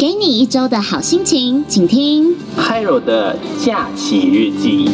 给你一周的好心情，请听 Hiro 的假期日记。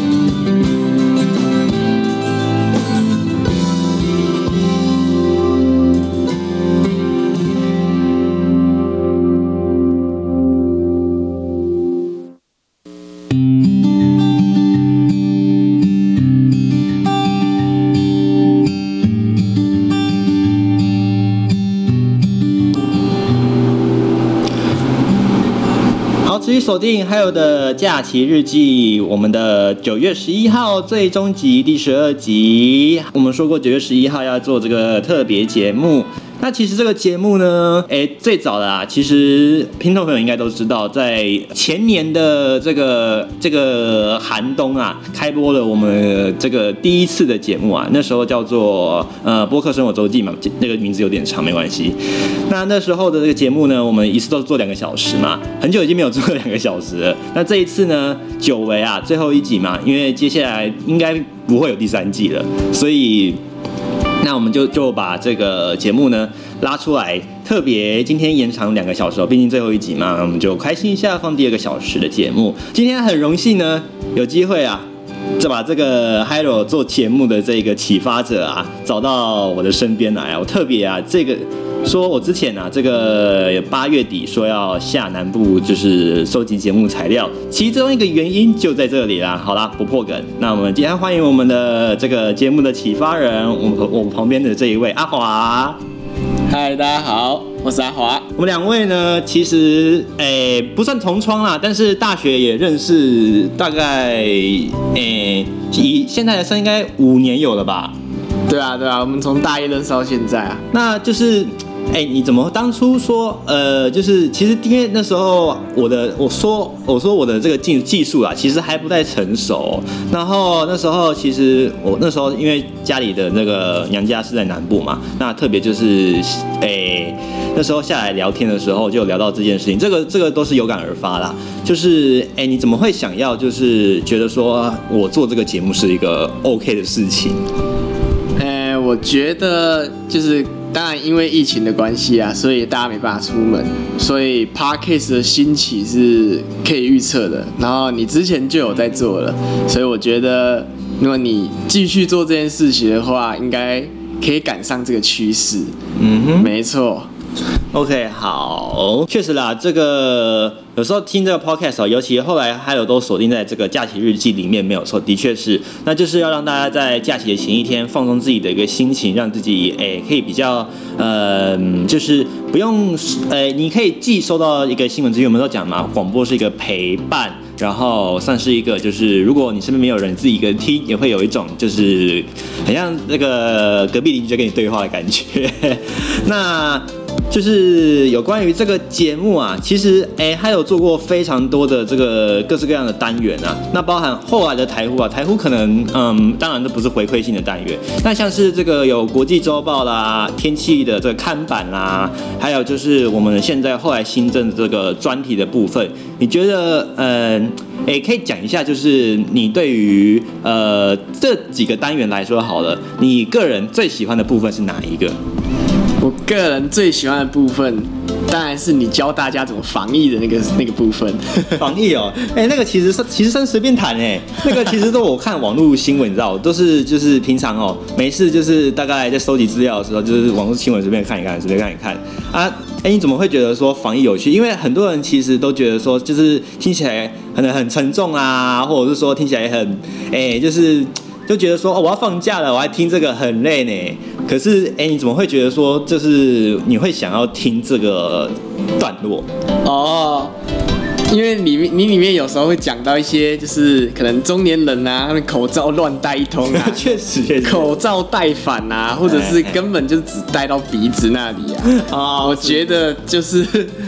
锁定还有的假期日记，我们的九月十一号最终集第十二集。我们说过九月十一号要做这个特别节目。那其实这个节目呢，哎，最早的啊，其实听众朋友应该都知道，在前年的这个这个寒冬啊，开播了我们这个第一次的节目啊，那时候叫做呃播客生活周记嘛，那个名字有点长，没关系。那那时候的这个节目呢，我们一次都是做两个小时嘛，很久已经没有做两个小时了。那这一次呢，久违啊，最后一集嘛，因为接下来应该不会有第三季了，所以。那我们就就把这个节目呢拉出来，特别今天延长两个小时，毕竟最后一集嘛，我们就开心一下放第二个小时的节目。今天很荣幸呢，有机会啊，就把这个 Hiro 做节目的这个启发者啊找到我的身边来啊，我特别啊这个。说我之前啊，这个八月底说要下南部，就是收集节目材料，其中一个原因就在这里啦。好啦，不破梗。那我们今天欢迎我们的这个节目的启发人，我们我们旁边的这一位阿华。嗨，大家好，我是阿华。我们两位呢，其实诶不算同窗啦，但是大学也认识，大概诶以现在来算应该五年有了吧？对啊，对啊，我们从大一认识到现在啊，那就是。哎，你怎么当初说呃，就是其实因为那时候我的我说我说我的这个技技术啊，其实还不太成熟。然后那时候其实我那时候因为家里的那个娘家是在南部嘛，那特别就是哎那时候下来聊天的时候就聊到这件事情，这个这个都是有感而发啦。就是哎，你怎么会想要就是觉得说我做这个节目是一个 OK 的事情？哎，我觉得就是。当然，因为疫情的关系啊，所以大家没办法出门，所以 Podcast 的兴起是可以预测的。然后你之前就有在做了，所以我觉得，如果你继续做这件事情的话，应该可以赶上这个趋势。嗯哼，没错。OK，好，确实啦，这个有时候听这个 podcast 尤其后来还有都锁定在这个假期日记里面，没有错，的确是，那就是要让大家在假期的前一天放松自己的一个心情，让自己诶、可以比较呃，就是不用诶、欸，你可以既收到一个新闻资讯，我们都讲嘛，广播是一个陪伴，然后算是一个就是如果你身边没有人，自己一个人听也会有一种就是很像那个隔壁邻居在跟你对话的感觉，那。就是有关于这个节目啊，其实哎、他，有做过非常多的这个各式各样的单元啊，那包含后来的台呼啊，台呼可能嗯，当然都不是回馈性的单元，那像是这个有国际周报啦、天气的这个看板啦，还有就是我们现在后来新增的这个专题的部分，你觉得嗯，哎、可以讲一下，就是你对于呃这几个单元来说好了，你个人最喜欢的部分是哪一个？我个人最喜欢的部分，当然是你教大家怎么防疫的那个那个部分。防疫哦，哎、欸，那个其实是其实算随便谈哎，那个其实都我看网络新闻，你知道，都是就是平常哦，没事就是大概在收集资料的时候，就是网络新闻随便看一看，随便看一看啊。哎、欸，你怎么会觉得说防疫有趣？因为很多人其实都觉得说，就是听起来可能很沉重啊，或者是说听起来很哎、欸，就是。就觉得说哦，我要放假了，我还听这个很累呢。可是，哎，你怎么会觉得说，就是你会想要听这个段落？哦。因为里面你里面有时候会讲到一些，就是可能中年人啊，他们口罩乱戴一通啊，确实确实，口罩戴反啊，或者是根本就只戴到鼻子那里啊。啊，我觉得就是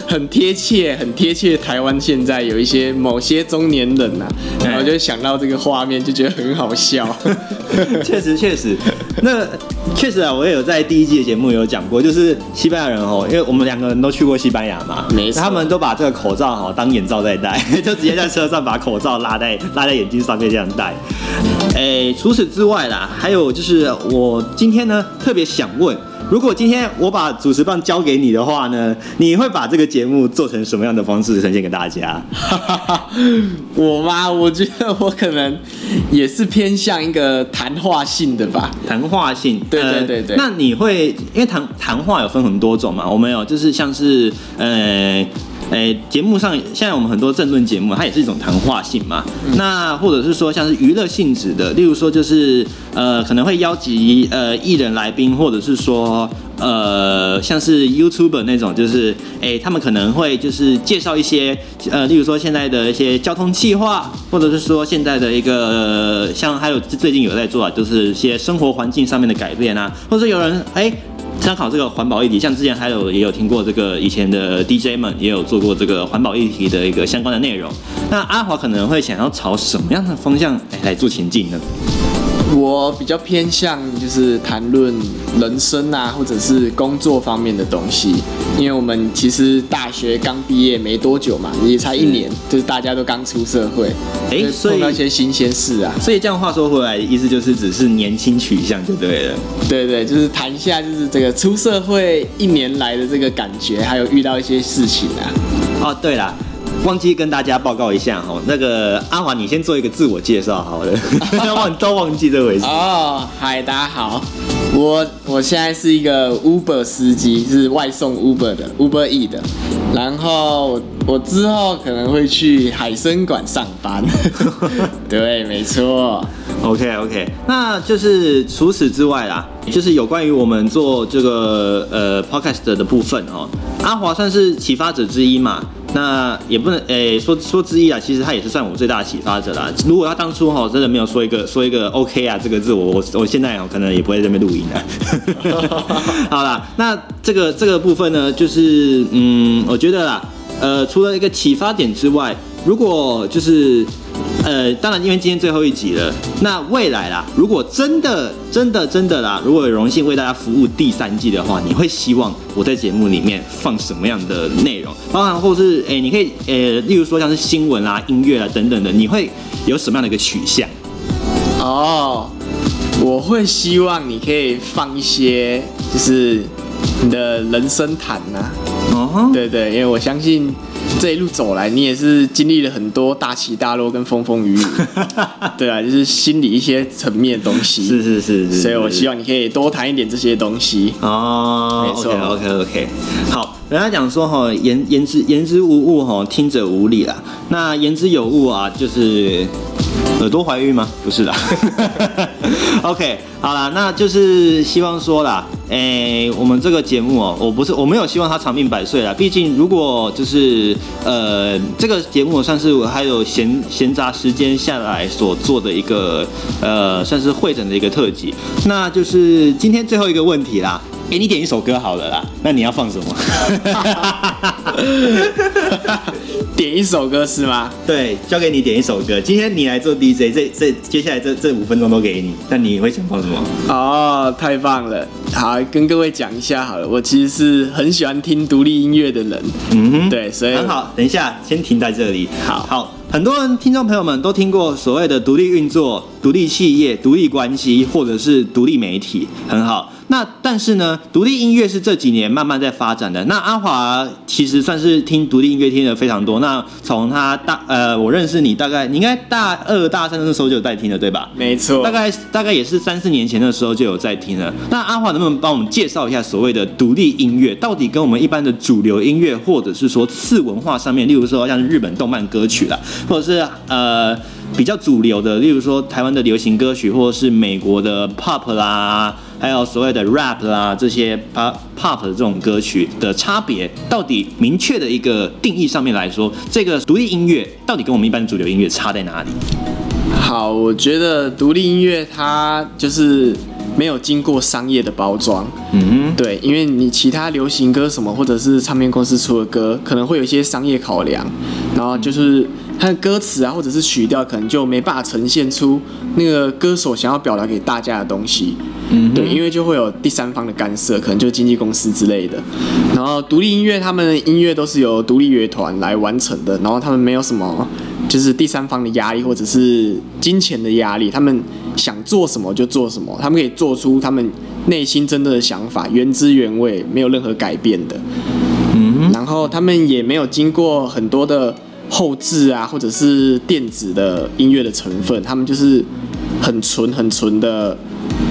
很贴切，很贴切。台湾现在有一些某些中年人啊，然后就想到这个画面，就觉得很好笑。确实确实，那确实啊，我也有在第一季的节目有讲过，就是西班牙人哦，因为我们两个人都去过西班牙嘛，没错，他们都把这个口罩哈当眼罩在戴，就直接在车上把口罩拉在拉在眼睛上面这样戴。哎，除此之外啦，还有就是我今天呢特别想问，如果今天我把主持棒交给你的话呢，你会把这个节目做成什么样的方式呈现给大家？我吗？我觉得我可能也是偏向一个谈话性的吧。谈话性，对对对对。呃、那你会因为谈谈话有分很多种嘛？我们有就是像是呃。诶，节目上现在我们很多政论节目，它也是一种谈话性嘛。嗯、那或者是说像是娱乐性质的，例如说就是呃可能会邀集呃艺人来宾，或者是说呃像是 YouTuber 那种，就是诶他们可能会就是介绍一些呃例如说现在的一些交通计划，或者是说现在的一个、呃、像还有最近有在做啊，就是一些生活环境上面的改变啊，或者有人诶。参考这个环保议题，像之前还有也有听过这个以前的 DJ 们也有做过这个环保议题的一个相关的内容。那阿华可能会想要朝什么样的方向来做前进呢？我比较偏向就是谈论人生啊，或者是工作方面的东西，因为我们其实大学刚毕业没多久嘛，也才一年，就是大家都刚出社会，哎，所以碰到一些新鲜事啊。所以这样话说回来，意思就是只是年轻取向就对了。对对，就是谈一下就是这个出社会一年来的这个感觉，还有遇到一些事情啊。哦，对了。忘记跟大家报告一下哈，那个阿华，你先做一个自我介绍好了，忘都忘记这回事。哦，嗨，大家好，我我现在是一个 Uber 司机，是外送 Uber 的 Uber E 的，然后我之后可能会去海生馆上班。对，没错。OK OK，那就是除此之外啦，就是有关于我们做这个呃 Podcast 的部分哦，阿华算是启发者之一嘛。那也不能诶、说说之一啊，其实他也是算我最大的启发者啦。如果他当初哈真的没有说一个说一个 OK 啊这个字，我我我现在哦可能也不会在这边录音了。好啦，那这个这个部分呢，就是嗯，我觉得啦，呃，除了一个启发点之外，如果就是。呃，当然，因为今天最后一集了，那未来啦，如果真的、真的、真的啦，如果有荣幸为大家服务第三季的话，你会希望我在节目里面放什么样的内容？包含或是诶，你可以诶，例如说像是新闻啊、音乐啊等等的，你会有什么样的一个取向？哦，我会希望你可以放一些，就是你的人生谈呐、啊。哦、uh，huh. 对对，因为我相信。这一路走来，你也是经历了很多大起大落跟风风雨雨，对啊，就是心理一些层面的东西。是是是是，所以我希望你可以多谈一点这些东西。哦，没错，OK OK OK。好，人家讲说哈，言言之言之无物哈，听者无理啦。那言之有物啊，就是。耳朵怀孕吗？不是啦。OK，好啦，那就是希望说啦，诶、我们这个节目哦、我不是我没有希望他长命百岁啦。毕竟如果就是呃，这个节目算是我还有闲闲杂时间下来所做的一个呃，算是会诊的一个特辑。那就是今天最后一个问题啦，给、欸、你点一首歌好了啦。那你要放什么？点一首歌是吗？对，交给你点一首歌。今天你来做 DJ，这这接下来这这五分钟都给你。那你会想放什么？哦，太棒了！好，跟各位讲一下好了。我其实是很喜欢听独立音乐的人。嗯哼，对，所以很好。等一下，先停在这里。好好，很多人听众朋友们都听过所谓的独立运作、独立企业、独立关系，或者是独立媒体，很好。那但是呢，独立音乐是这几年慢慢在发展的。那阿华其实算是听独立音乐听的非常多。那从他大呃，我认识你大概你应该大二大三的时候就有在听了，对吧？没错，大概大概也是三四年前的时候就有在听了。那阿华能不能帮我们介绍一下所谓的独立音乐到底跟我们一般的主流音乐，或者是说次文化上面，例如说像日本动漫歌曲啦，或者是呃比较主流的，例如说台湾的流行歌曲，或者是美国的 pop 啦。还有所谓的 rap 啦，这些 pop pop 的这种歌曲的差别，到底明确的一个定义上面来说，这个独立音乐到底跟我们一般的主流音乐差在哪里？好，我觉得独立音乐它就是没有经过商业的包装。嗯哼，对，因为你其他流行歌什么，或者是唱片公司出的歌，可能会有一些商业考量，然后就是。它的歌词啊，或者是曲调，可能就没办法呈现出那个歌手想要表达给大家的东西。嗯，对，因为就会有第三方的干涉，可能就是经纪公司之类的。然后独立音乐，他们的音乐都是由独立乐团来完成的，然后他们没有什么就是第三方的压力，或者是金钱的压力，他们想做什么就做什么，他们可以做出他们内心真的的想法，原汁原味，没有任何改变的。嗯，然后他们也没有经过很多的后置啊，或者是电子的音乐的成分，他们就是很纯很纯的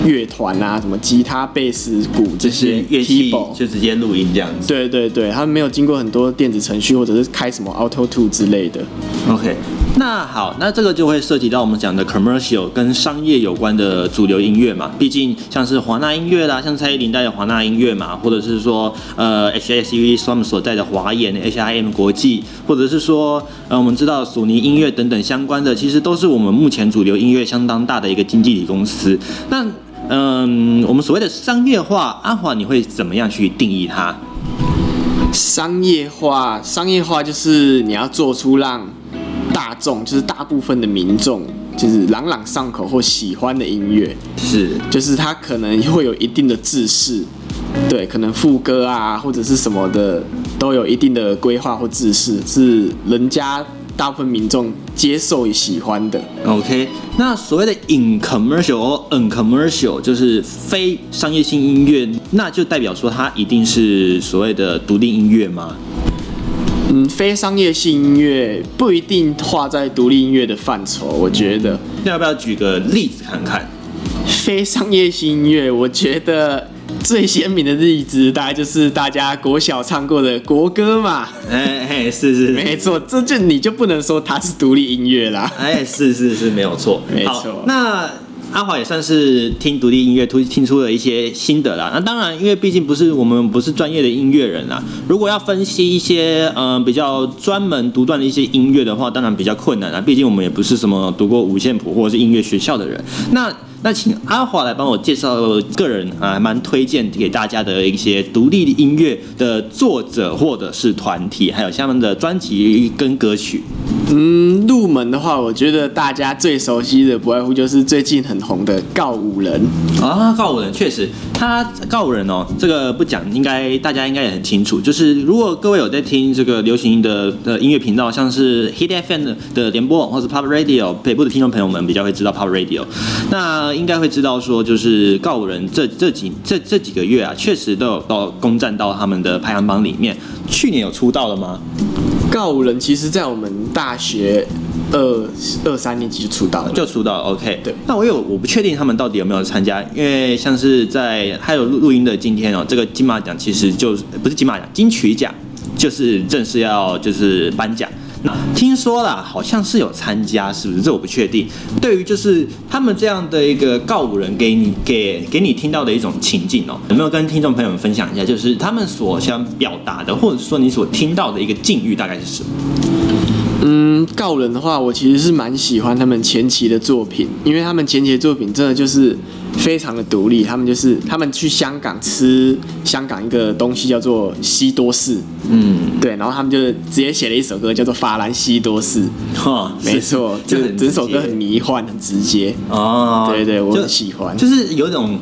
乐团啊，什么吉他、贝斯、鼓这些乐器就直接录音这样子。对对对，他们没有经过很多电子程序，或者是开什么 Auto Two 之类的。OK，那好，那这个就会涉及到我们讲的 commercial 跟商业有关的主流音乐嘛。毕竟像是华纳音乐啦，像蔡依林带的华纳音乐嘛，或者是说呃 HSUE 他们所在的华研 HIM 国际，或者是说呃我们知道索尼音乐等等相关的，其实都是我们目前主流音乐相当大的一个经纪体公司。那嗯，我们所谓的商业化，阿华你会怎么样去定义它？商业化，商业化就是你要做出让大众，就是大部分的民众，就是朗朗上口或喜欢的音乐，是，就是它可能会有一定的制式，对，可能副歌啊或者是什么的都有一定的规划或制式，是人家大部分民众接受与喜欢的。OK，那所谓的 in commercial 或 uncommercial 就是非商业性音乐，那就代表说它一定是所谓的独立音乐吗？嗯，非商业性音乐不一定划在独立音乐的范畴，我觉得。那要不要举个例子看看？非商业性音乐，我觉得最鲜明的例子，大概就是大家国小唱过的国歌嘛。哎哎，是是，没错，这就你就不能说它是独立音乐啦。哎，是是是，没有错，没错。那阿华也算是听独立音乐，突听出了一些心得啦。那当然，因为毕竟不是我们不是专业的音乐人啦。如果要分析一些嗯、比较专门独断的一些音乐的话，当然比较困难啦。毕竟我们也不是什么读过五线谱或者是音乐学校的人。那那请阿华来帮我介绍个人啊，蛮推荐给大家的一些独立音乐的作者或者是团体，还有他们的专辑跟歌曲。嗯，入门的话，我觉得大家最熟悉的不外乎就是最近很红的告五人啊，告五人确实，他告五人哦，这个不讲，应该大家应该也很清楚。就是如果各位有在听这个流行音的的音乐频道，像是 Hit FM 的联播网或是 Pop Radio，北部的听众朋友们比较会知道 Pop Radio，那应该会知道说，就是告五人这这几这这几个月啊，确实都有到攻占到他们的排行榜里面。去年有出道了吗？告五人其实，在我们大学二二三年级就出道了，就出道了。OK，对。那我有我不确定他们到底有没有参加，因为像是在还有录录音的今天哦，这个金马奖其实就不是金马奖，金曲奖就是正式要就是颁奖。那听说啦，好像是有参加，是不是？这我不确定。对于就是他们这样的一个告五人给你给给你听到的一种情境哦，有没有跟听众朋友们分享一下？就是他们所想表达的，或者说你所听到的一个境遇大概是什么？嗯，告人的话，我其实是蛮喜欢他们前期的作品，因为他们前期的作品真的就是非常的独立。他们就是他们去香港吃香港一个东西叫做西多士，嗯，对，然后他们就直接写了一首歌叫做《法兰西多士》。哈，没错，就整首歌很迷幻，很直接。哦，对对，我很喜欢，就，就是有一种。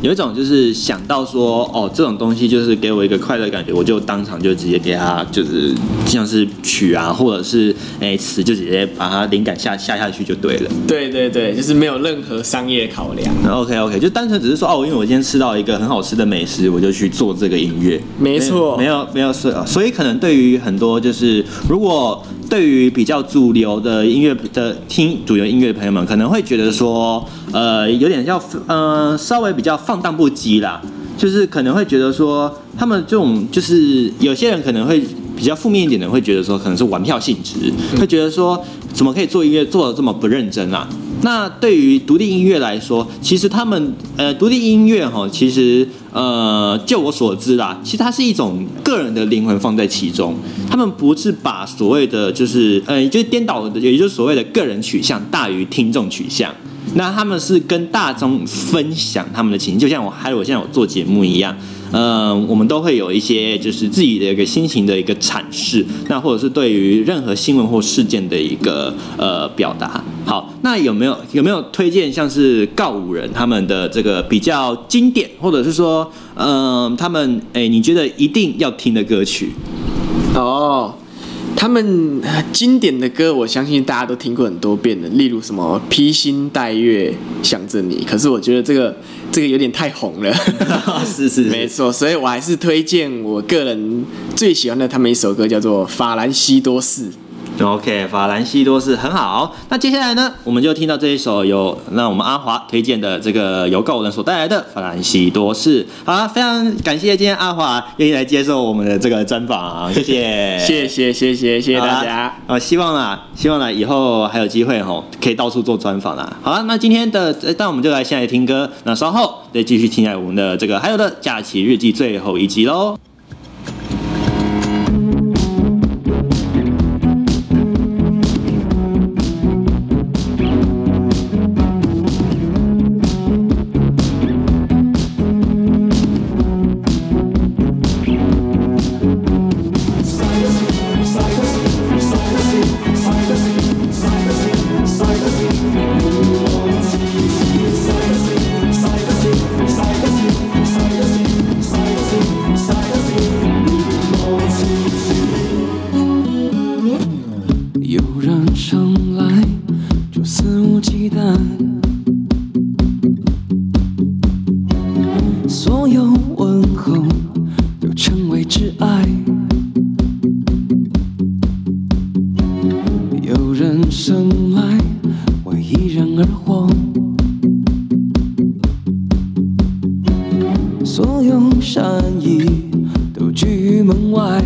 有一种就是想到说，哦，这种东西就是给我一个快乐感觉，我就当场就直接给他，就是像是曲啊，或者是哎词，就直接把它灵感下下下去就对了。对对对，就是没有任何商业考量。OK OK，就单纯只是说，哦，因为我今天吃到一个很好吃的美食，我就去做这个音乐。没错，没有没有是，所以可能对于很多就是如果。对于比较主流的音乐的听主流音乐的朋友们，可能会觉得说，呃，有点要呃，稍微比较放荡不羁啦，就是可能会觉得说，他们这种就是有些人可能会比较负面一点的，会觉得说，可能是玩票性质，会觉得说，怎么可以做音乐做的这么不认真啊？那对于独立音乐来说，其实他们呃，独立音乐哈，其实呃，就我所知啦，其实它是一种个人的灵魂放在其中。他们不是把所谓的就是呃，就是颠倒的，也就是所谓的个人取向大于听众取向。那他们是跟大众分享他们的情绪，就像我还有我现在有做节目一样。嗯、我们都会有一些就是自己的一个心情的一个阐释，那或者是对于任何新闻或事件的一个呃表达。好，那有没有有没有推荐像是告五人他们的这个比较经典，或者是说嗯、他们哎，你觉得一定要听的歌曲？哦，他们经典的歌，我相信大家都听过很多遍的，例如什么《披星戴月想着你》，可是我觉得这个这个有点太红了。是是，是，没错，所以我还是推荐我个人最喜欢的他们一首歌，叫做《法兰西多士》。OK，法兰西多士很好。那接下来呢，我们就听到这一首由那我们阿华推荐的这个由告五人所带来的法兰西多士。好了，非常感谢今天阿华愿意来接受我们的这个专访，谢谢，谢谢，谢谢，谢谢大家。啊，希望啦，希望呢以后还有机会吼，可以到处做专访啦。好了，那今天的那我们就来先来听歌，那稍后再继续听下我们的这个还有的假期日记最后一集喽。一人而活所有善意都拒于门外。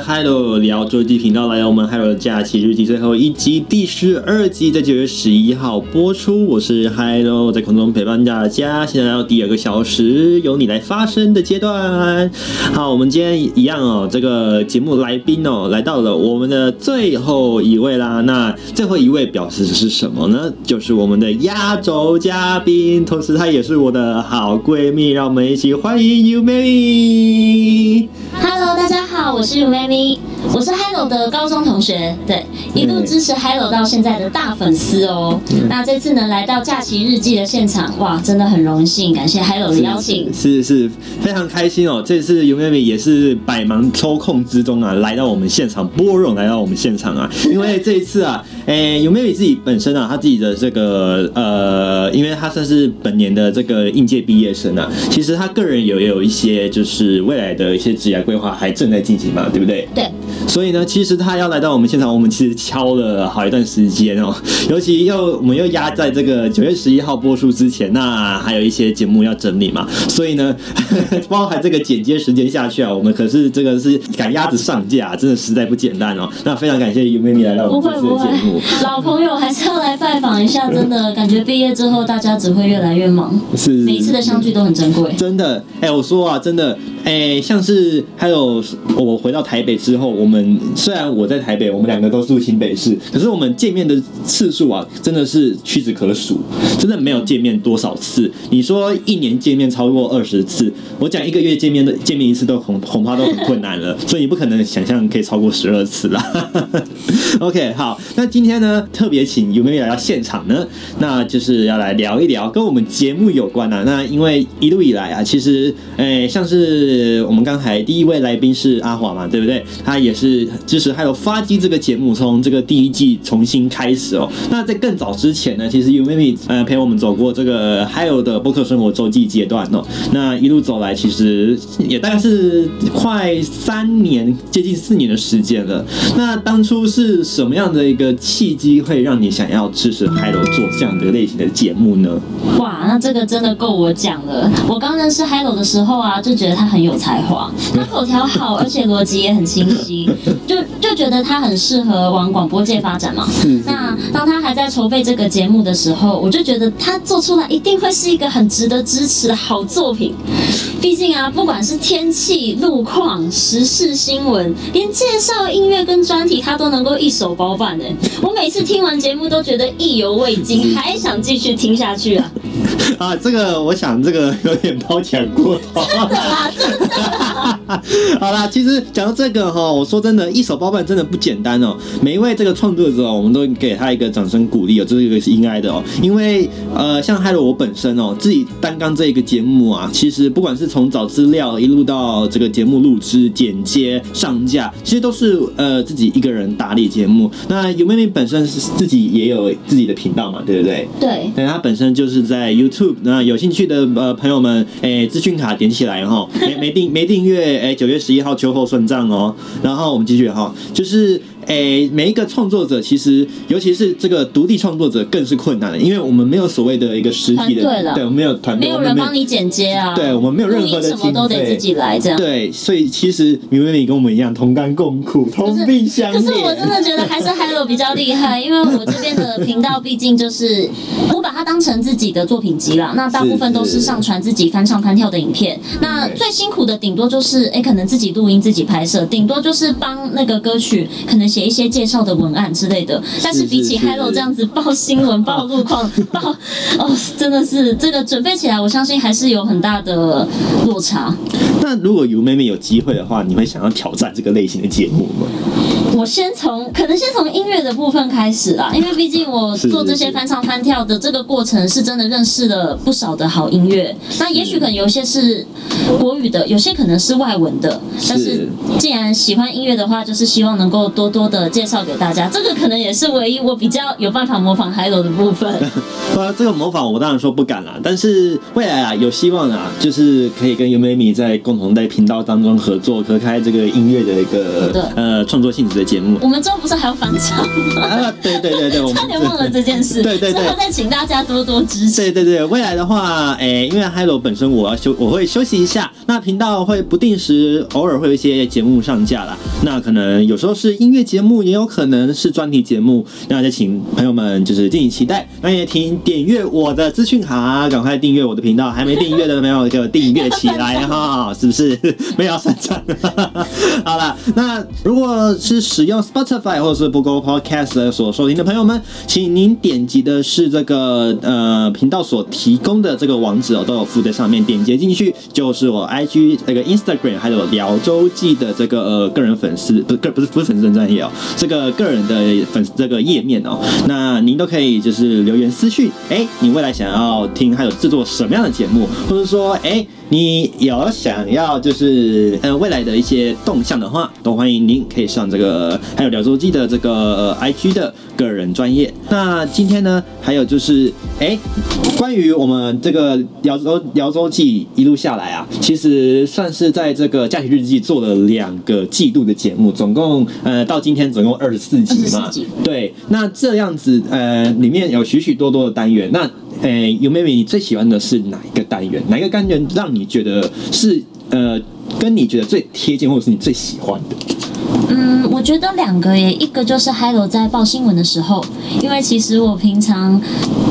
的是 Hello 聊周记频道，来到我们 Hello 的假期日记最后一集第十二集，在九月十一号播出。我是 Hello，在空中陪伴大家。现在来到第二个小时，由你来发声的阶段。好，我们今天一样哦，这个节目来宾哦，来到了我们的最后一位啦。那最后一位表示的是什么呢？就是我们的压轴嘉宾，同时她也是我的好闺蜜。让我们一起欢迎 Umemi。Hello，大家好，我是 You May Umemi，我是 Hello 的高中同学，对，一路支持 Hello 到现在的大粉丝哦。嗯、那这次呢，来到假期日记的现场，哇，真的很荣幸，感谢 Hello 的邀请，是是，是，非常开心哦。这次 Umemi 也是百忙抽空之中啊，来到我们现场播种，来到我们现场啊，因为这一次啊，诶、欸，Umemi 自己本身啊，他自己的这个呃，因为他算是本年的这个应届毕业生啊，其实他个人有也有一些就是未来的一些职业规划。还正在进行嘛，对不对？对。所以呢，其实他要来到我们现场，我们其实敲了好一段时间哦。尤其又我们又压在这个九月十一号播出之前，那还有一些节目要整理嘛。所以呢，包含这个剪接时间下去啊，我们可是这个是赶鸭子上架，真的实在不简单哦。那非常感谢 Umemi 来到我们这次的节目。老朋友还是要来拜访一下，真的感觉毕业之后大家只会越来越忙，是每一次的相聚都很珍贵。真的，哎，我说啊，真的。哎，像是还有我回到台北之后，我们虽然我在台北，我们两个都住新北市，可是我们见面的次数啊，真的是屈指可数，真的没有见面多少次。你说一年见面超过二十次，我讲一个月见面的见面一次都恐恐怕都很困难了，所以你不可能想象可以超过十二次啦。OK，好，那今天呢，特别请有没有来到现场呢，那就是要来聊一聊跟我们节目有关啊。那因为一路以来啊，其实哎，像是。是我们刚才第一位来宾是阿华嘛，对不对？他也是支持还有发迹这个节目，从这个第一季重新开始哦。那在更早之前呢，其实 Umemi 呃陪我们走过这个还有的播客生活周记阶段哦。那一路走来，其实也大概是快三年，接近四年的时间了。那当初是什么样的一个契机，会让你想要支持 Hello 做这样的类型的节目呢？哇，那这个真的够我讲了。我刚认识 Hello 的时候啊，就觉得他很。有才华，他口条好，而且逻辑也很清晰，就就觉得他很适合往广播界发展嘛。那当他还在筹备这个节目的时候，我就觉得他做出来一定会是一个很值得支持的好作品。毕竟啊，不管是天气、路况、时事新闻，连介绍音乐跟专题，他都能够一手包办的。我每次听完节目都觉得意犹未尽，还想继续听下去啊。啊，这个我想这个有点褒奖过头。真的啊，真的。好啦，其实讲到这个哈，我说真的，一手包办真的不简单哦。每一位这个创作者，我们都给他一个掌声鼓励哦，这是一个是应该的哦。因为呃，像 Hello 我本身哦，自己担纲这一个节目啊，其实不管是从找资料一路到这个节目录制、剪接、上架，其实都是呃自己一个人打理节目。那 Umemi 本身是自己也有自己的频道嘛，对不对？对。对，她本身就是在 YouTube，那有兴趣的呃朋友们，哎，资讯卡点起来哈，没没订没订阅，哎，九月十一号秋后算账哦。然后我们继续哈，就是。哎，每一个创作者其实，尤其是这个独立创作者，更是困难的，因为我们没有所谓的一个实体的，对，我们没有团队，没有人帮你剪接啊，对，我们没有任何的经费，什么都得自己来，这样。对，所以其实 Umemi 跟我们一样同甘共苦，同病相怜。可是我真的觉得还是 Hello 比较厉害，因为我这边的频道毕竟就是 它当成自己的作品集啦，那大部分都是上传自己翻唱翻跳的影片。那最辛苦的顶多就是，哎，可能自己录音自己拍摄，顶多就是帮那个歌曲可能写一些介绍的文案之类的，但是比起 Hello 这样子报新闻、报路况、报哦，真的是这个准备起来，我相信还是有很大的落差。那如果 Umemi 有机会的话，你会想要挑战这个类型的节目吗？我先从可能先从音乐的部分开始啦，因为毕竟我做这些翻唱翻跳的这个过程，是真的认识了不少的好音乐。那也许可能有些是国语的，有些可能是外文的。但是既然喜欢音乐的话，就是希望能够多多的介绍给大家。这个可能也是唯一我比较有办法模仿 Hello 的部分。啊，这个模仿我当然说不敢啦，但是未来啊有希望啊，就是可以跟 Umami 在共同在频道当中合作，合开这个音乐的一个呃创作性质。的节目。我们之后不是还要返场吗？啊，对对对对，我们差点 忘了这件事。对对对，之后再请大家多多支持。对对对，未来的话，哎，因为 Hello 本身我要休，我会休息一下，那频道会不定时，偶尔会有一些节目上架啦。那可能有时候是音乐节目，也有可能是专题节目。那就请朋友们就是敬请期待。那也请点阅我的资讯卡，赶快订阅我的频道。还没订阅的没有就订阅起来哈，是不是？没有算账。好了，那如果是使用 Spotify 或者是 Google Podcast 所收听的朋友们，请您点击的是这个呃频道所提供的这个网址哦，都有附在上面，点击进去就是我 IG 那个 Instagram 还有聊周记的这个呃个人粉丝不个不是不是粉丝专业哦，这个个人的粉这个页面哦，那您都可以就是留言私讯，哎，你未来想要听还有制作什么样的节目，或者说哎。你有想要就是呃未来的一些动向的话，都欢迎您可以上这个还有聊周记的这个、呃、IG 的个人专业。那今天呢，还有就是哎，关于我们这个聊周聊周记一路下来啊，其实算是在这个假期日记做了两个季度的节目，总共呃到今天总共二十四集嘛。集对，那这样子呃里面有许许多多的单元，那。诶，有妹妹，你最喜欢的是哪一个单元？哪一个单元让你觉得是呃，跟你觉得最贴近，或者是你最喜欢的？嗯，我觉得两个耶，一个就是 Hello 在报新闻的时候，因为其实我平常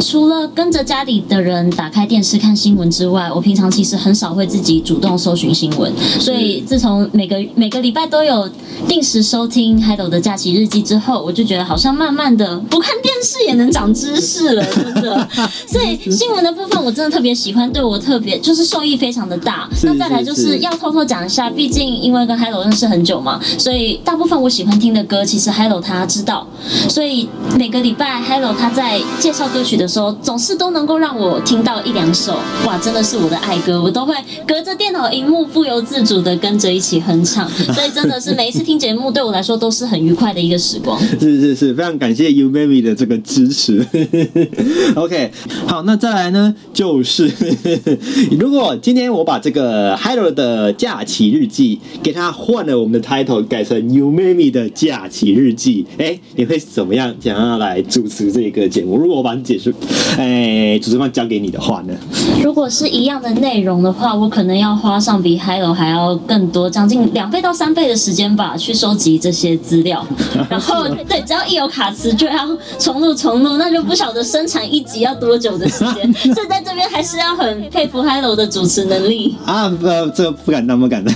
除了跟着家里的人打开电视看新闻之外，我平常其实很少会自己主动搜寻新闻。所以自从每个每个礼拜都有定时收听 Hello 的假期日记之后，我就觉得好像慢慢的不看电视也能长知识了，真的。所以新闻的部分我真的特别喜欢，对我特别就是受益非常的大。那再来就是要偷偷讲一下，毕竟因为跟 Hello 认识很久嘛，所以。大部分我喜欢听的歌，其实 Hello 他知道，所以每个礼拜 Hello 他在介绍歌曲的时候，总是都能够让我听到一两首，哇，真的是我的爱歌，我都会隔着电脑荧幕不由自主的跟着一起哼唱，所以真的是每一次听节目对我来说都是很愉快的一个时光。是是是，非常感谢 You Baby 的这个支持。OK，好，那再来呢，就是 如果今天我把这个 Hello 的假期日记给他换了我们的 title，改成。You Mimi 的假期日记，哎、欸，你会怎么样想要来主持这个节目？如果我把你解释，哎、欸，主持方交给你的话呢？如果是一样的内容的话，我可能要花上比 Hello 还要更多，将近两倍到三倍的时间吧，去收集这些资料。然后，对，只要一有卡词就要重录重录，那就不晓得生产一集要多久的时间。所以在这边还是要很佩服 Hello 的主持能力啊！不，这个不敢当，不敢当。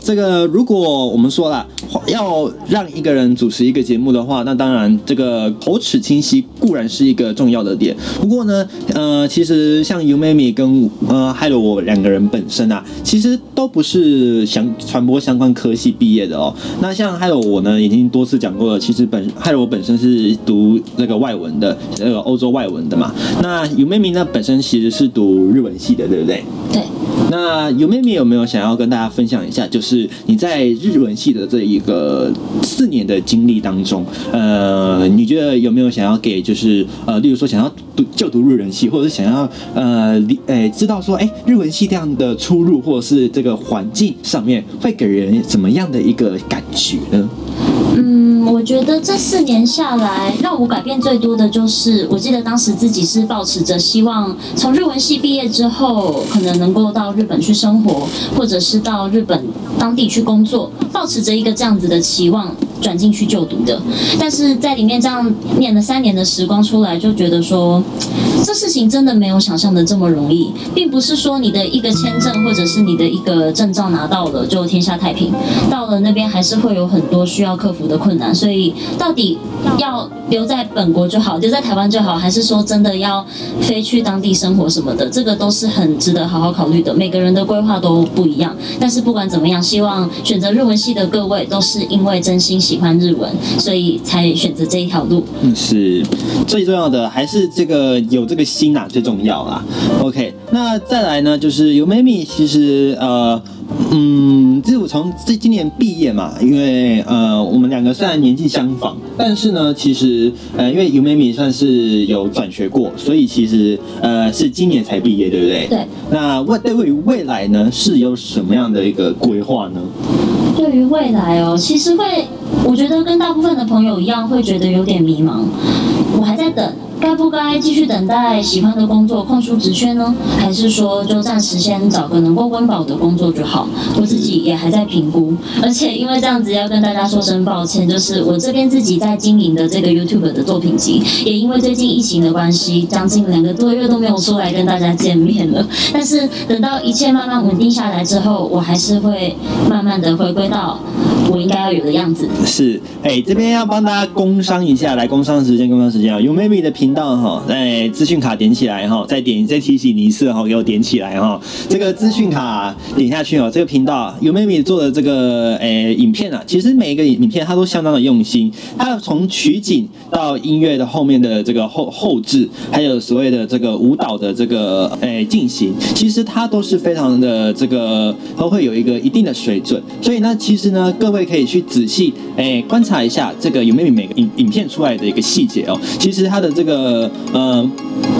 这个如果。我们说了，要让一个人主持一个节目的话，那当然这个口齿清晰固然是一个重要的点。不过呢，呃，其实像 Umami 跟呃还有我两个人本身啊，其实都不是相传播相关科系毕业的哦。那像还有我呢，已经多次讲过了，其实本还有我本身是读那个外文的，那个欧洲外文的嘛。那 Umami 呢，本身其实是读日文系的，对不对？对。那 Umami 有没有想要跟大家分享一下，就是你在日日文系的这一个四年的经历当中，呃，你觉得有没有想要给就是呃，例如说想要读就读日文系，或者是想要呃，诶、知道说，哎、日文系这样的出入或者是这个环境上面会给人怎么样的一个感觉呢？嗯，我觉得这四年下来，让我改变最多的就是，我记得当时自己是抱持着希望，从日文系毕业之后，可能能够到日本去生活，或者是到日本当地去工作，抱持着一个这样子的期望转进去就读的。但是在里面这样念了三年的时光出来，就觉得说，这事情真的没有想象的这么容易，并不是说你的一个签证或者是你的一个证照拿到了就天下太平，到了那边还是会有很多需要克服的困难，所以到底要留在本国就好，留在台湾就好，还是说真的要飞去当地生活什么的，这个都是很值得好好考虑的。每个人的规划都不一样，但是不管怎么样，希望选择日文系的各位都是因为真心欢日文，所以才选择这一条路。嗯，是最重要的，还是这个有这个心啊，最重要啦。OK，那再来呢，就是 Umami，其实呃。嗯，自我从这今年毕业嘛，因为呃，我们两个虽然年纪相仿，但是呢，其实呃，因为 Umami 算是有转学过，所以其实呃是今年才毕业，对不对？对。那未对于未来呢，是有什么样的一个规划呢？对于未来哦，其实会，我觉得跟大部分的朋友一样，会觉得有点迷茫。我还在等。该不该继续等待喜欢的工作空出职缺呢？还是说就暂时先找个能够温饱的工作就好？我自己也还在评估，而且因为这样子要跟大家说声抱歉，就是我这边自己在经营的这个 YouTube 的作品集，也因为最近疫情的关系，将近两个多月都没有出来跟大家见面了。但是等到一切慢慢稳定下来之后，我还是会慢慢的回归到我应该要有的样子。是，哎，这边要帮大家工商一下，来工商时间，工商时间啊，Umaybe 的评道哈，在资讯卡点起来哈，再点再提醒你一次哈，给我点起来哈。这个资讯卡点下去哦，这个频道有妹妹做的这个诶影片啊，其实每一个影片它都相当的用心，它从取景到音乐的后面的这个后后置，还有所谓的这个舞蹈的这个诶进行，其实它都是非常的这个都会有一个一定的水准。所以呢，其实呢，各位可以去仔细诶观察一下这个有妹妹每个影影片出来的一个细节哦，其实它的这个。呃，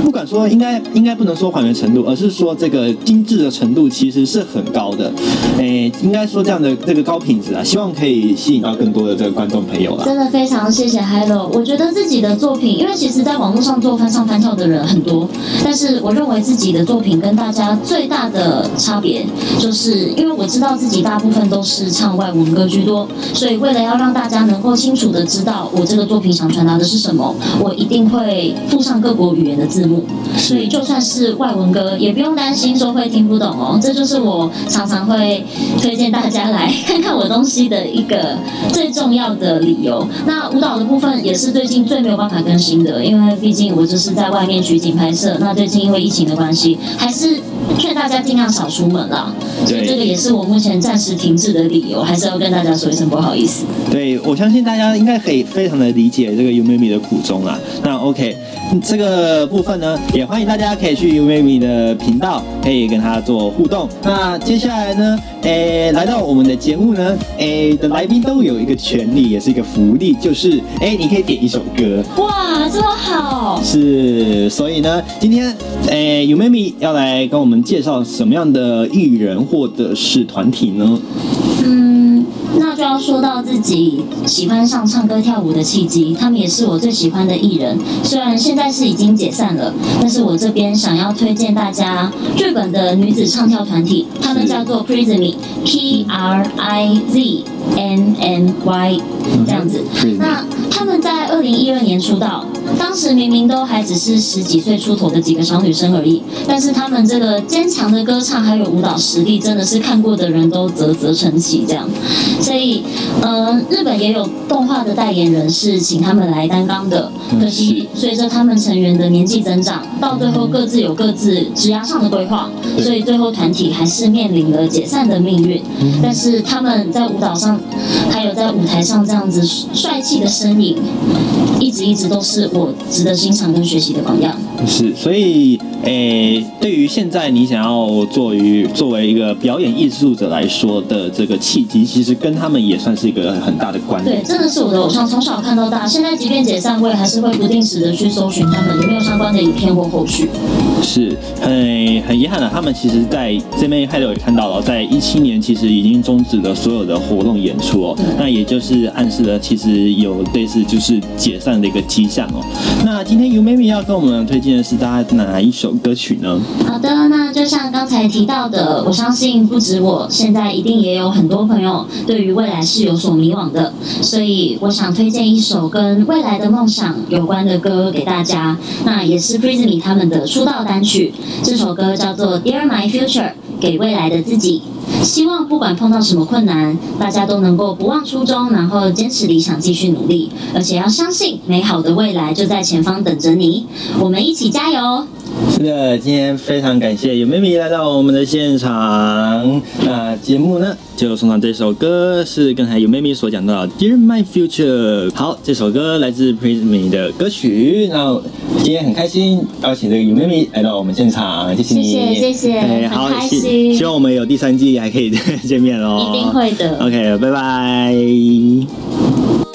不管说应该应该不能说还原程度，而是说这个精致的程度其实是很高的。诶，应该说这样的这个高品质啊，希望可以吸引到更多的这个观众朋友了。真的非常谢谢 Hello，我觉得自己的作品，因为其实在网络上做翻唱翻跳的人很多，但是我认为自己的作品跟大家最大的差别，就是因为我知道自己大部分都是唱外文歌居多，所以为了要让大家能够清楚的知道我这个作品想传达的是什么，我一定会附上。各国语言的字幕，所以就算是外文歌，也不用担心说会听不懂哦。这就是我常常会推荐大家来看看我东西的一个 最重要的理由。那舞蹈的部分也是最近最没有办法更新的，因为毕竟我就是在外面取景拍摄。那最近因为疫情的关系，还是劝大家尽量少出门啦。所以这个也是我目前暂时停滞的理由，还是要跟大家说一声不好意思。对，我相信大家应该可以非常的理解这个 Umaybe 的苦衷啦。那 OK。这个部分呢，也欢迎大家可以去 Umaybe 的频道，可以跟他做互动。那接下来呢，诶，来到我们的节目呢，诶的来宾都有一个权利，也是一个福利，就是诶，你可以点一首歌。哇，这么好！是，所以呢，今天诶 Umaybe 要来跟我们介绍什么样的艺人或者是团体呢？嗯。那就要说到自己喜欢上唱歌跳舞的契机，他们也是我最喜欢的艺人。虽然现在是已经解散了，但是我这边想要推荐大家日本的女子唱跳团体，他们叫做 Prismy，P R I Z M M Y，这样子。那他们在二零一二年出道，当时明明都还只是十几岁出头的几个小女生而已，但是他们这个坚强的歌唱还有舞蹈实力，真的是看过的人都啧啧称奇这样。所以，呃，日本也有动画的代言人是请他们来担纲的。可惜随着他们成员的年纪增长，到最后各自有各自职涯上的规划，所以最后团体还是面临了解散的命运。但是他们在舞蹈上，还有在舞台上这样子帅气的身影，一直一直都是我值得欣赏跟学习的榜样。是，所以，诶，对于现在你想要作于作为一个表演艺术者来说的这个契机，其实跟他们也算是一个很大的关联。对，真的是我的偶像，从小看到大。现在即便解散，我也还是会不定时的去搜寻他们有没有相关的影片或后续。是很很遗憾的，他们其实在这边还有看到了，在一七年其实已经终止了所有的活动演出哦。那也就是暗示了其实有类似就是解散的一个迹象哦。那今天 Umaybe 要跟我们推荐是大家哪一首歌曲呢？好的，那就像刚才提到的，我相信不止我，现在一定也有很多朋友对于未来是有所迷惘的，所以我想推荐一首跟未来的梦想有关的歌给大家。那也是 Prismy 他们的出道单曲，这首歌叫做 Dear My Future，给未来的自己。希望不管碰到什么困难，大家都能够不忘初衷，然后坚持理想，继续努力，而且要相信美好的未来就在前方等着你。我们一起加油！是的，今天非常感谢 Umaybe 来到我们的现场。那节目呢，就送上这首歌，是刚才 Umaybe 所讲到的 Dear My Future。好，这首歌来自 Prismy 的歌曲。那今天很开心邀请这个 Umaybe 来到我们现场，谢谢你，谢谢谢谢，哎，好，很开心。希望我们有第三季还可以 见面哦，一定会的。OK，拜拜。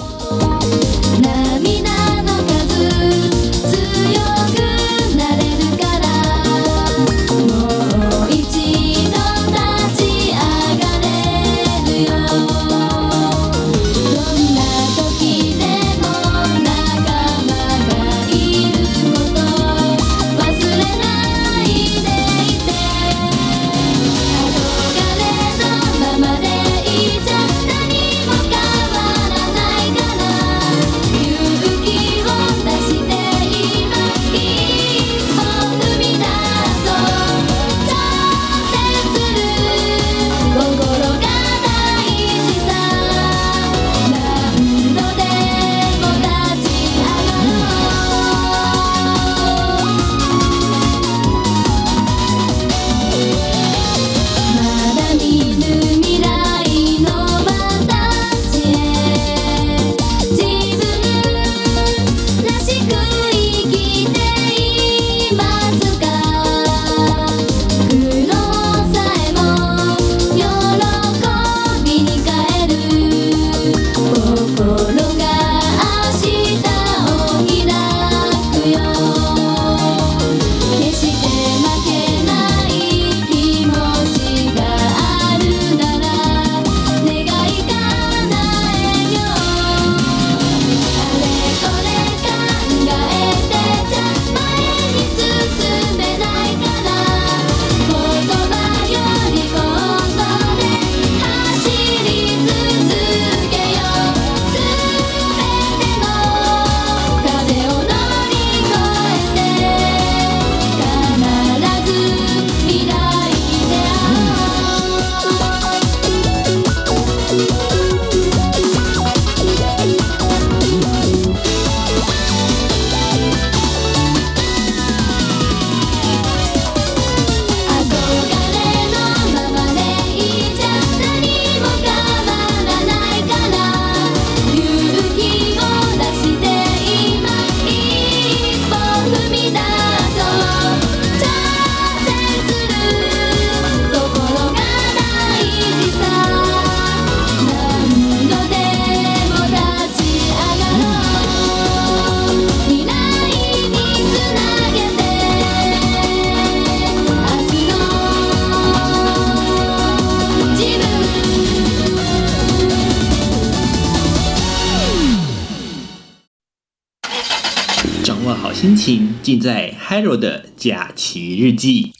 尽在 Hello 的假期日记。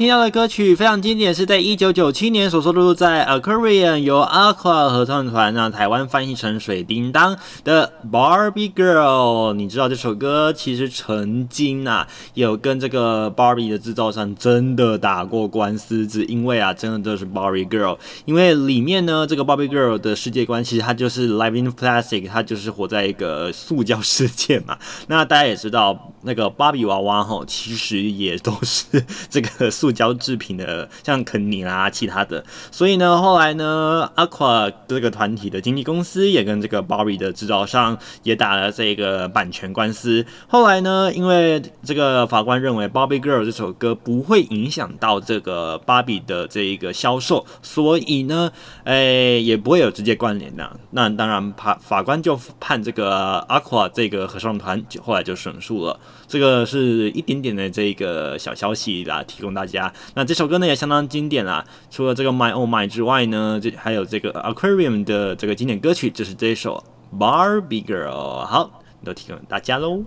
听到的歌曲非常经典，是在一九九七年所收录在 Aquarium 由 Aqua 合唱团让台湾翻译成水叮当的 Barbie Girl。你知道这首歌其实曾经啊有跟这个 Barbie 的制造商真的打过官司，只因为啊真的就是 Barbie Girl，因为里面呢这个 Barbie Girl 的世界观其实它就是 Living Plastic，它就是活在一个塑胶世界嘛。那大家也知道那个芭比娃娃吼，其实也都是这个。塑胶制品的，像肯尼啦，其他的，所以呢，后来呢，Aqua 这个团体的经纪公司也跟这个 Barbie 的制造商也打了这个版权官司。后来呢，因为这个法官认为《Barbie Girl》这首歌不会影响到这个芭比的这一个销售，所以呢，哎，也不会有直接关联的。那当然，法法官就判这个 Aqua 这个合唱团就后来就胜诉了。这个是一点点的这个小消息啦，提供大家。家那这首歌呢也相当经典啦，除了这个 My Oh My 之外呢，这还有这个 Aquarium 的这个经典歌曲，就是这首 Barbie Girl。好，都提供大家喽。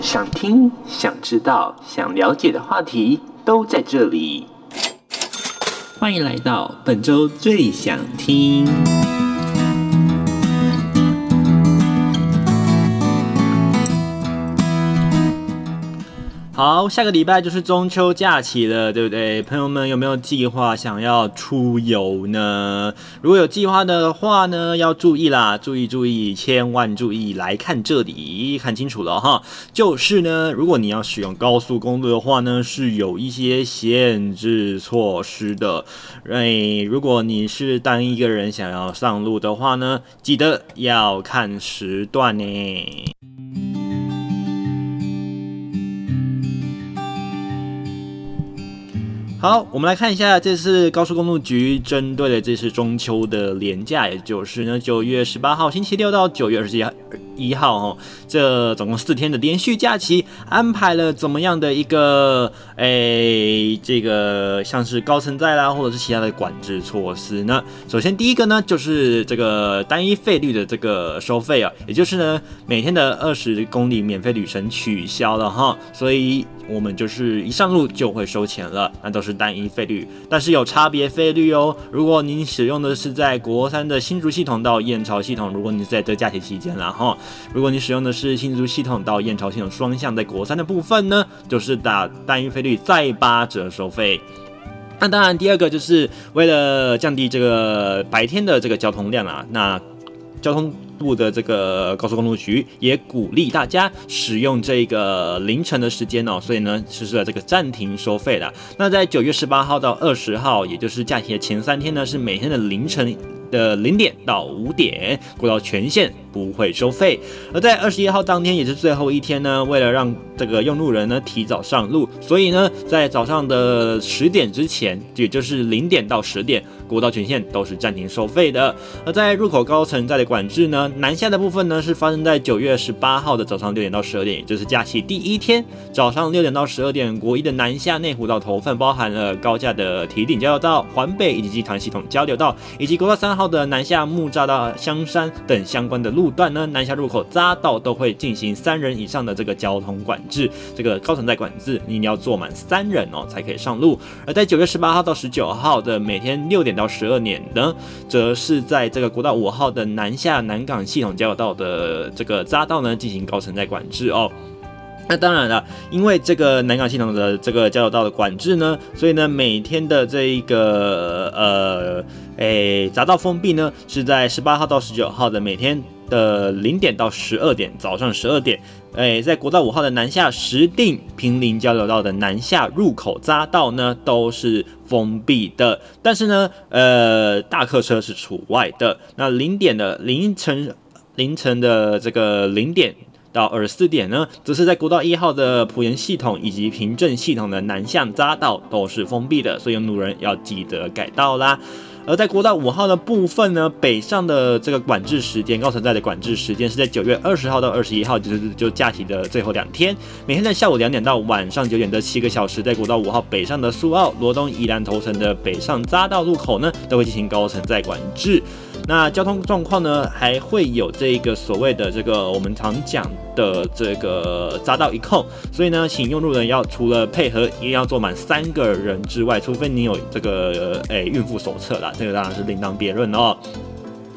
想听、想知道、想了解的话题都在这里。欢迎来到本周最想听。好，下个礼拜就是中秋假期了，对不对？朋友们有没有计划想要出游呢？如果有计划的话呢，要注意啦，注意注意，千万注意！来看这里，看清楚了哈。就是呢，如果你要使用高速公路的话呢，是有一些限制措施的。哎，如果你是单一个人想要上路的话呢，记得要看时段呢。好，我们来看一下这次高速公路局针对的这次中秋的连假，也就是呢九月十八号星期六到九月二十一号哦，这总共四天的连续假期，安排了怎么样的一个诶，这个像是高乘载啦，或者是其他的管制措施呢？首先第一个呢，就是这个单一费率的这个收费啊，也就是呢每天的二十公里免费旅程取消了哈，所以。我们就是一上路就会收钱了，那都是单一费率，但是有差别费率哦。如果您使用的是在国三的新竹系统到燕巢系统，如果你是在这假期期间然后，如果你使用的是新竹系统到燕巢系统双向在国三的部分呢，就是打单一费率再八折收费。那当然，第二个就是为了降低这个白天的这个交通量啊，那交通。部的这个高速公路局也鼓励大家使用这个凌晨的时间哦，所以呢实施了这个暂停收费的。那在九月十八号到二十号，也就是假期的前三天呢，是每天的凌晨的零点到五点，过到全线不会收费。而在二十一号当天也是最后一天呢，为了让这个用路人呢提早上路，所以呢在早上的十点之前，也就是零点到十点。国道全线都是暂停收费的。而在入口高层在的管制呢，南下的部分呢是发生在九月十八号的早上六点到十二点，也就是假期第一天早上六点到十二点。国一的南下内湖到头份，包含了高架的提顶交流道、环北以及集团系统交流道，以及国道三号的南下木栅到香山等相关的路段呢，南下入口匝道都会进行三人以上的这个交通管制。这个高乘载管制，你要坐满三人哦才可以上路。而在九月十八号到十九号的每天六点到十二点呢，则是在这个国道五号的南下南港系统交流道的这个匝道呢进行高乘载管制哦。那当然了，因为这个南港系统的这个交流道的管制呢，所以呢每天的这一个呃诶匝道封闭呢是在十八号到十九号的每天的零点到十二点，早上十二点。哎，在国道五号的南下石定平林交流道的南下入口匝道呢，都是封闭的。但是呢，呃，大客车是除外的。那零点的凌晨凌晨的这个零点到二十四点呢，则是在国道一号的埔盐系统以及平镇系统的南向匝道都是封闭的，所以路人要记得改道啦。而在国道五号的部分呢，北上的这个管制时间，高层在的管制时间是在九月二十号到二十一号，就是就假期的最后两天，每天在下午两点到晚上九点这七个小时，在国道五号北上的苏澳、罗东、宜兰头城的北上匝道路口呢，都会进行高层在管制。那交通状况呢，还会有这个所谓的这个我们常讲的这个匝道一控，所以呢，请用路人要除了配合一定要坐满三个人之外，除非你有这个诶、孕妇手册啦，这个当然是另当别论哦。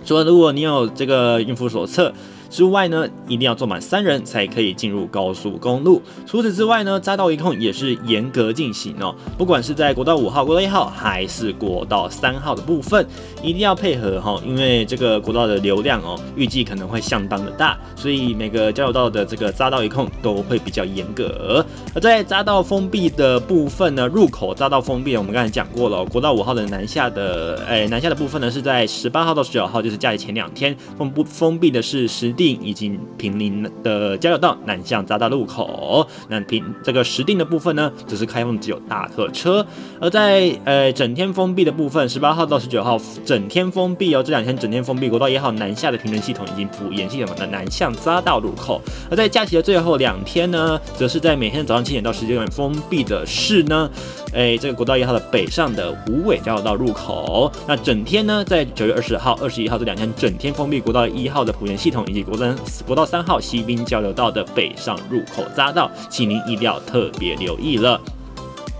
说如果你有这个孕妇手册。之外呢，一定要坐满三人才可以进入高速公路。除此之外呢，匝道一控也是严格进行哦。不管是在国道五号、国道一号，还是国道三号的部分，一定要配合哈，因为这个国道的流量哦，预计可能会相当的大，所以每个交流道的这个匝道一控都会比较严格。而在匝道封闭的部分呢，入口匝道封闭，我们刚才讲过了，国道五号的南下的，哎，南下的部分呢，是在十八号到十九号，就是假期前两天封不封闭的是十。定以及平林的交流道南向匝道路口，那平这个时定的部分呢，只是开放只有大客车。而在呃整天封闭的部分，十八号到十九号整天封闭哦，这两天整天封闭国道一号南下的平镇系统以及埔盐系统的南向匝道路口。而在假期的最后两天呢，则是在每天早上七点到十九点封闭的是呢，哎这个国道一号的北上的无尾交流道入口。那整天呢，在九月二十号、二十一号这两天整天封闭国道一号的埔盐系统以及国三国道三号西滨交流道的北上入口匝道，请您一定要特别留意了。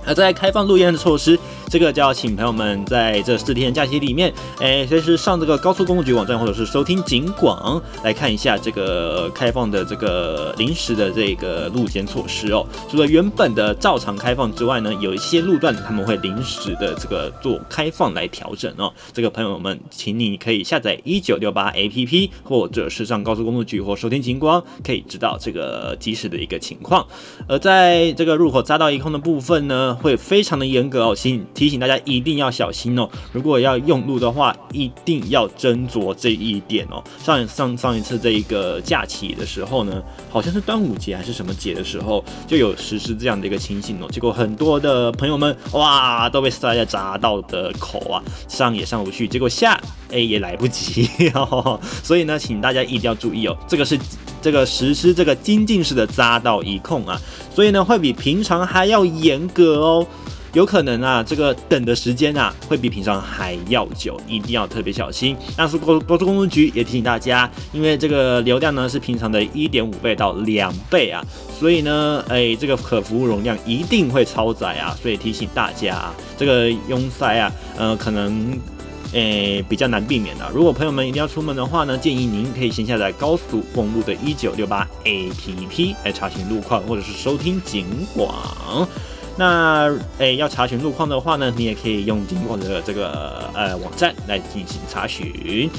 而在开放路边的措施，这个就要请朋友们在这四天假期里面，哎，随时上这个高速公路局网站，或者是收听警广来看一下这个开放的这个临时的这个路肩措施哦。除了原本的照常开放之外呢，有一些路段他们会临时的这个做开放来调整哦。这个朋友们，请你可以下载一九六八 APP，或者是上高速公路局或收听警广，可以知道这个及时的一个情况。而在这个入口匝道一控的部分呢，会非常的严格哦，请提醒大家一定要小心哦。如果要用路的话，一定要斟酌这一点哦。上上上一次这一个假期的时候呢，好像是端午节还是什么节的时候，就有实施这样的一个情形哦。结果很多的朋友们哇，都被塞在匝道的口啊，上也上不去，结果下哎也来不及哦。所以呢，请大家一定要注意哦，这个是这个实施这个精进式的匝道一控啊，所以呢会比平常还要严格哦。有可能啊，这个等的时间啊，会比平常还要久，一定要特别小心。但是高高速公路局也提醒大家，因为这个流量呢是平常的一点五倍到两倍啊，所以呢，哎，这个可服务容量一定会超载啊，所以提醒大家，啊这个拥塞啊，呃，可能，哎，比较难避免的。如果朋友们一定要出门的话呢，建议您可以先下载高速公路的一九六八 APP 来查询路况，或者是收听警广。那诶，要查询路况的话呢，你也可以用警广的这个呃网站来进行查询。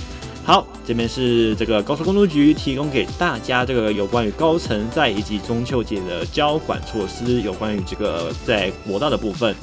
好，这边是这个高速公路局提供给大家这个有关于高层在以及中秋节的交管措施，有关于这个在国道的部分。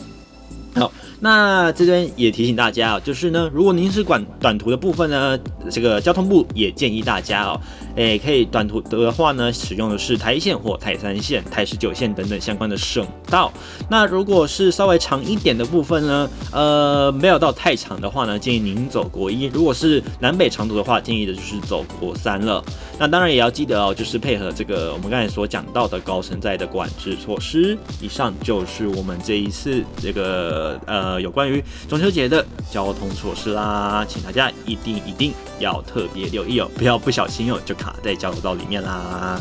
好。那这边也提醒大家啊，就是呢，如果您是管短途的部分呢，这个交通部也建议大家哦，诶，可以短途的话呢，使用的是台一线或台三线、台十九线等等相关的省道。那如果是稍微长一点的部分呢，呃，没有到太长的话呢，建议您走国一。如果是南北长途的话，建议的就是走国三了。那当然也要记得哦，就是配合这个我们刚才所讲到的高承载的管制措施。以上就是我们这一次这个呃。有关于中秋节的交通措施啦，请大家一定一定要特别留意哦，不要不小心哦就卡在交流道里面啦。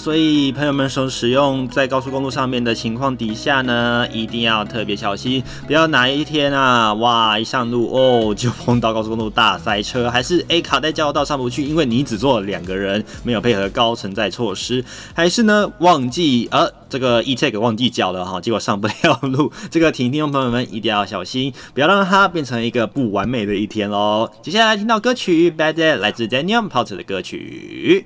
所以朋友们所使用在高速公路上面的情况底下呢，一定要特别小心，不要哪一天啊，哇，一上路哦，就碰到高速公路大塞车，还是 A 卡在交流道上不去，因为你只坐了两个人，没有配合高乘载措施，还是呢忘记呃这个 e-tag 忘记缴了哈，结果上不了路，这个听众朋友们一定要小心，不要让它变成一个不完美的一天喽。接下来听到歌曲《Bad Day》来自 Daniel Powter 的歌曲。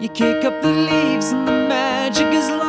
You kick up the leaves and the magic is.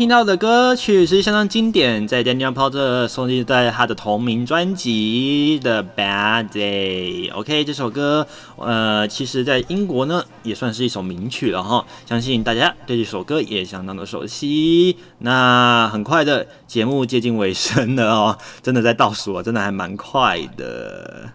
听到的歌曲是相当经典，在 Daniel Porter 收录在他的同名专辑的《Bad Day》。OK，这首歌，呃，其实在英国呢也算是一首名曲了哈，相信大家对这首歌也相当的熟悉。那很快的节目接近尾声了哦，真的在倒数啊，真的还蛮快的。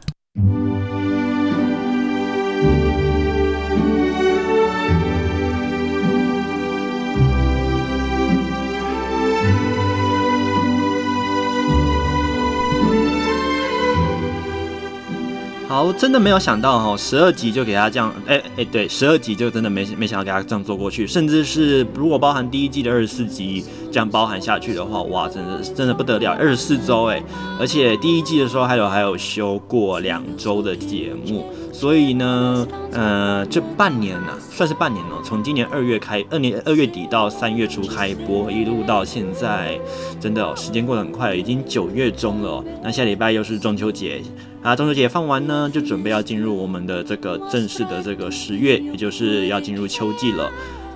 好，真的没有想到哈，十二集就给他这样，哎、哎、对，十二集就真的没没想到给他这样做过去，甚至是如果包含第一季的二十四集这样包含下去的话，哇，真的真的不得了，二十四周哎，而且第一季的时候还有还有修过两周的节目，所以呢，呃，这半年呢、啊，算是半年哦，从今年二月开，二年二月底到三月初开播，一路到现在，真的、时间过得很快，已经九月中了、那下礼拜又是中秋节。啊，中秋节放完呢，就准备要进入我们的这个正式的这个十月，也就是要进入秋季了。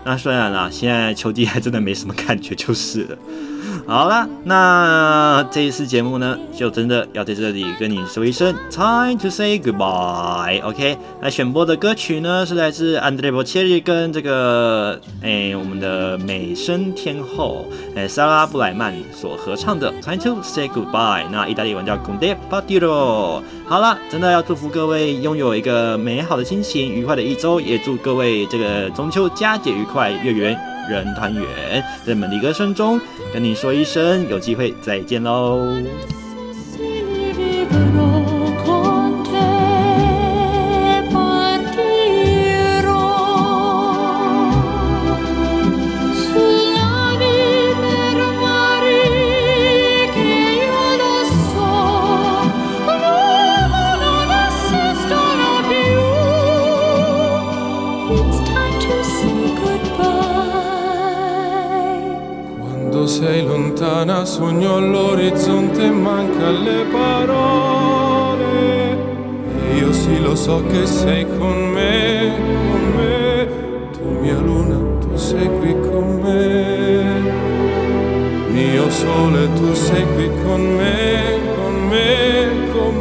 那虽然啦，现在秋季还真的没什么感觉，就是了。好啦，那这一次节目呢，就真的要在这里跟你说一声 time to say goodbye。OK，那选播的歌曲呢，是来自安德烈·波切利跟这个诶我们的美声天后诶莎拉·布莱曼所合唱的 time to say goodbye。那意大利文叫 Con Partiro。好了，真的要祝福各位拥有一个美好的心情，愉快的一周，也祝各位这个中秋佳节愉快，月圆人团圆。在美丽歌声中跟你说一声，有机会再见喽。Lontana sogno all'orizzonte manca le parole. E io sì lo so che sei con me, con me. Tu mia luna, tu sei qui con me. Mio sole, tu sei qui con me, con me, con me